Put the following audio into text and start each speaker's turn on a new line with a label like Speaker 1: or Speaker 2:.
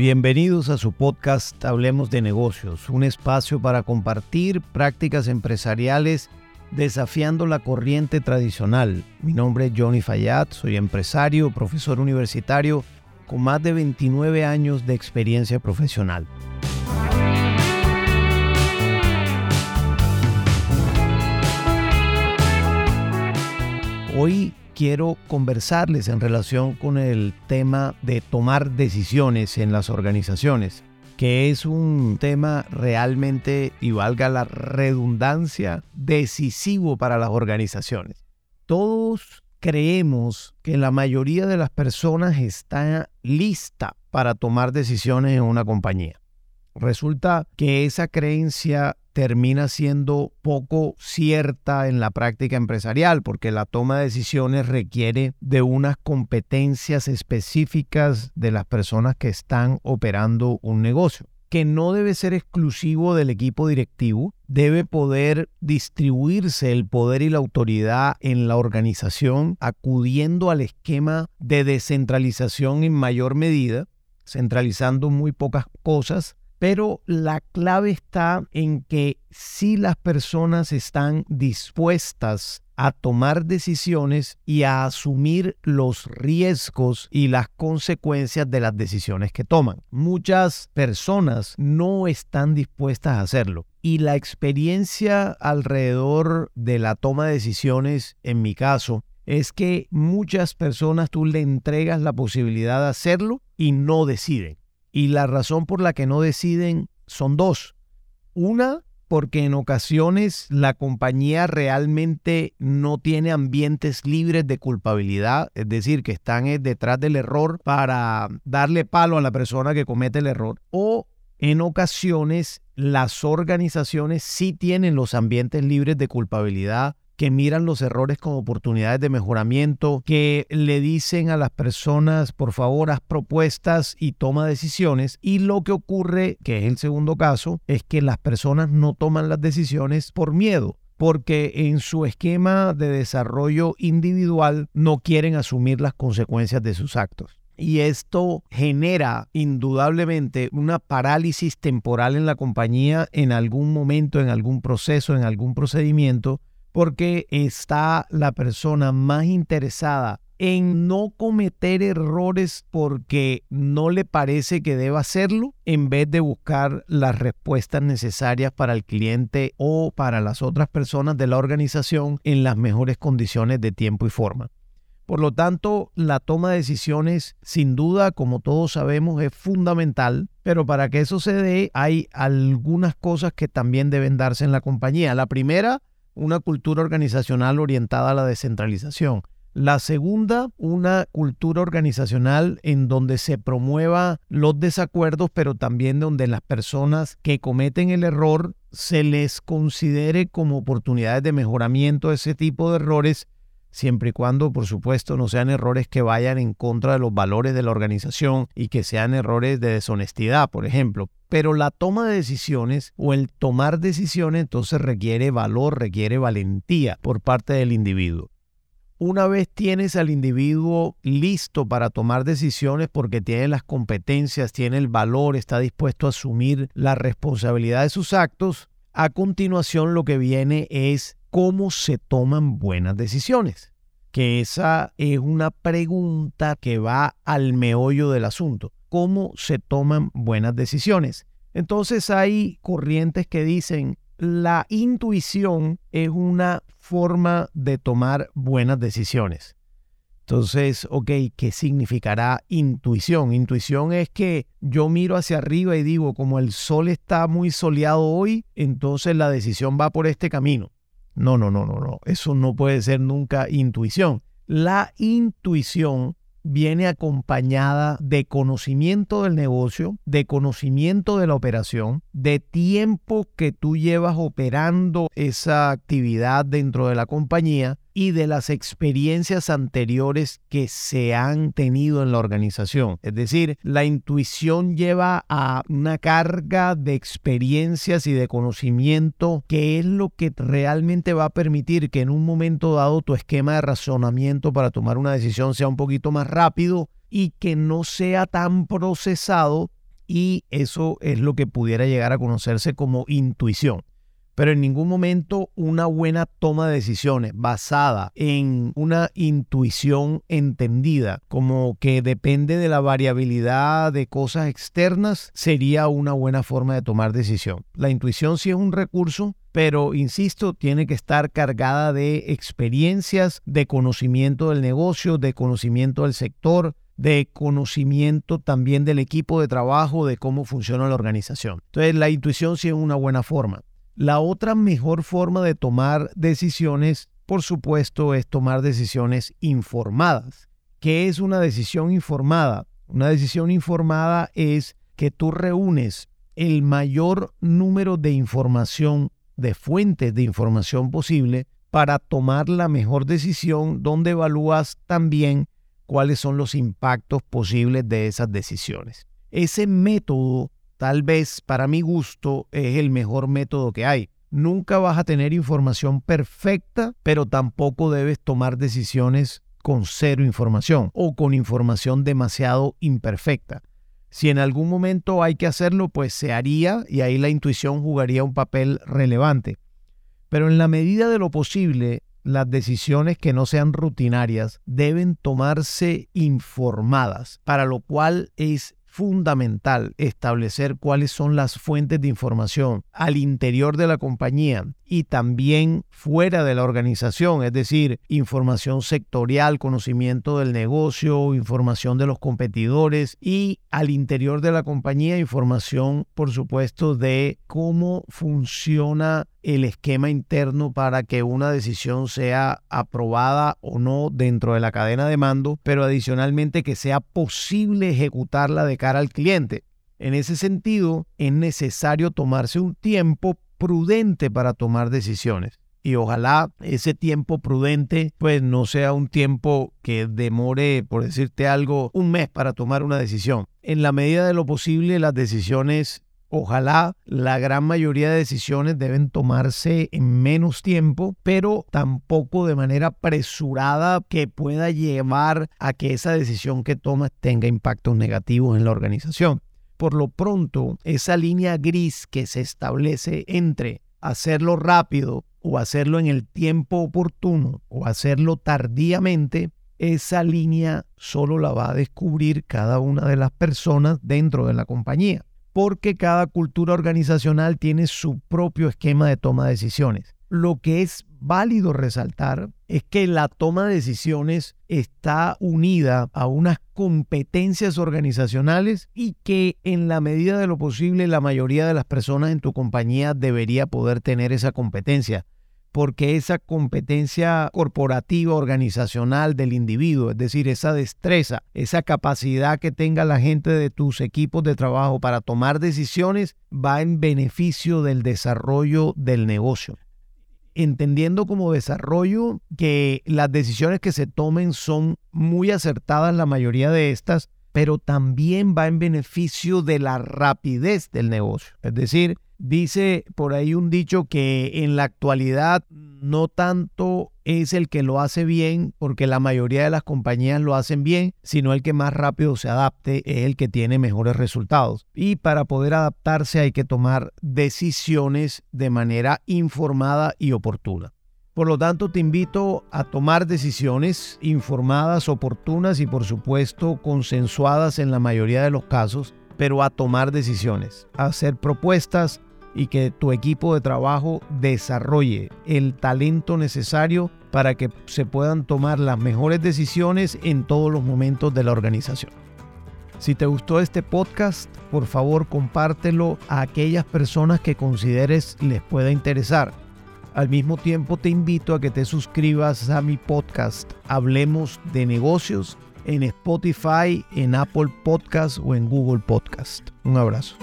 Speaker 1: Bienvenidos a su podcast Hablemos de negocios, un espacio para compartir prácticas empresariales desafiando la corriente tradicional. Mi nombre es Johnny Fayad, soy empresario, profesor universitario con más de 29 años de experiencia profesional. Hoy quiero conversarles en relación con el tema de tomar decisiones en las organizaciones, que es un tema realmente, y valga la redundancia, decisivo para las organizaciones. Todos creemos que la mayoría de las personas está lista para tomar decisiones en una compañía. Resulta que esa creencia termina siendo poco cierta en la práctica empresarial, porque la toma de decisiones requiere de unas competencias específicas de las personas que están operando un negocio. Que no debe ser exclusivo del equipo directivo, debe poder distribuirse el poder y la autoridad en la organización, acudiendo al esquema de descentralización en mayor medida, centralizando muy pocas cosas pero la clave está en que si las personas están dispuestas a tomar decisiones y a asumir los riesgos y las consecuencias de las decisiones que toman. Muchas personas no están dispuestas a hacerlo. Y la experiencia alrededor de la toma de decisiones, en mi caso, es que muchas personas tú le entregas la posibilidad de hacerlo y no deciden. Y la razón por la que no deciden son dos. Una, porque en ocasiones la compañía realmente no tiene ambientes libres de culpabilidad, es decir, que están eh, detrás del error para darle palo a la persona que comete el error. O en ocasiones las organizaciones sí tienen los ambientes libres de culpabilidad que miran los errores como oportunidades de mejoramiento, que le dicen a las personas, por favor, haz propuestas y toma decisiones. Y lo que ocurre, que es el segundo caso, es que las personas no toman las decisiones por miedo porque en su esquema de desarrollo individual no quieren asumir las consecuencias de sus actos. Y esto genera indudablemente una parálisis temporal en la compañía en algún momento, en algún proceso, en algún procedimiento, porque está la persona más interesada en no cometer errores porque no le parece que deba hacerlo, en vez de buscar las respuestas necesarias para el cliente o para las otras personas de la organización en las mejores condiciones de tiempo y forma. Por lo tanto, la toma de decisiones, sin duda, como todos sabemos, es fundamental, pero para que eso se dé, hay algunas cosas que también deben darse en la compañía. La primera una cultura organizacional orientada a la descentralización. La segunda, una cultura organizacional en donde se promueva los desacuerdos, pero también donde las personas que cometen el error se les considere como oportunidades de mejoramiento de ese tipo de errores siempre y cuando, por supuesto, no sean errores que vayan en contra de los valores de la organización y que sean errores de deshonestidad, por ejemplo. Pero la toma de decisiones o el tomar decisiones entonces requiere valor, requiere valentía por parte del individuo. Una vez tienes al individuo listo para tomar decisiones porque tiene las competencias, tiene el valor, está dispuesto a asumir la responsabilidad de sus actos, a continuación lo que viene es cómo se toman buenas decisiones. Que esa es una pregunta que va al meollo del asunto. ¿Cómo se toman buenas decisiones? Entonces hay corrientes que dicen la intuición es una forma de tomar buenas decisiones. Entonces, ok, ¿qué significará intuición? Intuición es que yo miro hacia arriba y digo, como el sol está muy soleado hoy, entonces la decisión va por este camino. No, no, no, no, no. Eso no puede ser nunca intuición. La intuición viene acompañada de conocimiento del negocio, de conocimiento de la operación, de tiempo que tú llevas operando esa actividad dentro de la compañía y de las experiencias anteriores que se han tenido en la organización. Es decir, la intuición lleva a una carga de experiencias y de conocimiento que es lo que realmente va a permitir que en un momento dado tu esquema de razonamiento para tomar una decisión sea un poquito más rápido y que no sea tan procesado y eso es lo que pudiera llegar a conocerse como intuición pero en ningún momento una buena toma de decisiones basada en una intuición entendida, como que depende de la variabilidad de cosas externas, sería una buena forma de tomar decisión. La intuición sí es un recurso, pero insisto, tiene que estar cargada de experiencias, de conocimiento del negocio, de conocimiento del sector, de conocimiento también del equipo de trabajo, de cómo funciona la organización. Entonces, la intuición sí es una buena forma. La otra mejor forma de tomar decisiones, por supuesto, es tomar decisiones informadas. ¿Qué es una decisión informada? Una decisión informada es que tú reúnes el mayor número de información, de fuentes de información posible, para tomar la mejor decisión donde evalúas también cuáles son los impactos posibles de esas decisiones. Ese método tal vez para mi gusto es el mejor método que hay. Nunca vas a tener información perfecta, pero tampoco debes tomar decisiones con cero información o con información demasiado imperfecta. Si en algún momento hay que hacerlo, pues se haría y ahí la intuición jugaría un papel relevante. Pero en la medida de lo posible, las decisiones que no sean rutinarias deben tomarse informadas, para lo cual es fundamental establecer cuáles son las fuentes de información al interior de la compañía y también fuera de la organización, es decir, información sectorial, conocimiento del negocio, información de los competidores y al interior de la compañía información, por supuesto, de cómo funciona el esquema interno para que una decisión sea aprobada o no dentro de la cadena de mando, pero adicionalmente que sea posible ejecutarla de cara al cliente. En ese sentido, es necesario tomarse un tiempo prudente para tomar decisiones. Y ojalá ese tiempo prudente pues no sea un tiempo que demore, por decirte algo, un mes para tomar una decisión. En la medida de lo posible las decisiones Ojalá la gran mayoría de decisiones deben tomarse en menos tiempo, pero tampoco de manera apresurada que pueda llevar a que esa decisión que tomas tenga impactos negativos en la organización. Por lo pronto, esa línea gris que se establece entre hacerlo rápido o hacerlo en el tiempo oportuno o hacerlo tardíamente, esa línea solo la va a descubrir cada una de las personas dentro de la compañía, porque cada cultura organizacional tiene su propio esquema de toma de decisiones. Lo que es válido resaltar es que la toma de decisiones está unida a unas competencias organizacionales y que en la medida de lo posible la mayoría de las personas en tu compañía debería poder tener esa competencia porque esa competencia corporativa, organizacional del individuo, es decir, esa destreza, esa capacidad que tenga la gente de tus equipos de trabajo para tomar decisiones, va en beneficio del desarrollo del negocio entendiendo como desarrollo que las decisiones que se tomen son muy acertadas, la mayoría de estas, pero también va en beneficio de la rapidez del negocio. Es decir, dice por ahí un dicho que en la actualidad no tanto es el que lo hace bien, porque la mayoría de las compañías lo hacen bien, sino el que más rápido se adapte es el que tiene mejores resultados. Y para poder adaptarse hay que tomar decisiones de manera informada y oportuna. Por lo tanto, te invito a tomar decisiones informadas, oportunas y por supuesto consensuadas en la mayoría de los casos, pero a tomar decisiones, a hacer propuestas, y que tu equipo de trabajo desarrolle el talento necesario para que se puedan tomar las mejores decisiones en todos los momentos de la organización. Si te gustó este podcast, por favor compártelo a aquellas personas que consideres les pueda interesar. Al mismo tiempo te invito a que te suscribas a mi podcast Hablemos de negocios en Spotify, en Apple Podcast o en Google Podcast. Un abrazo.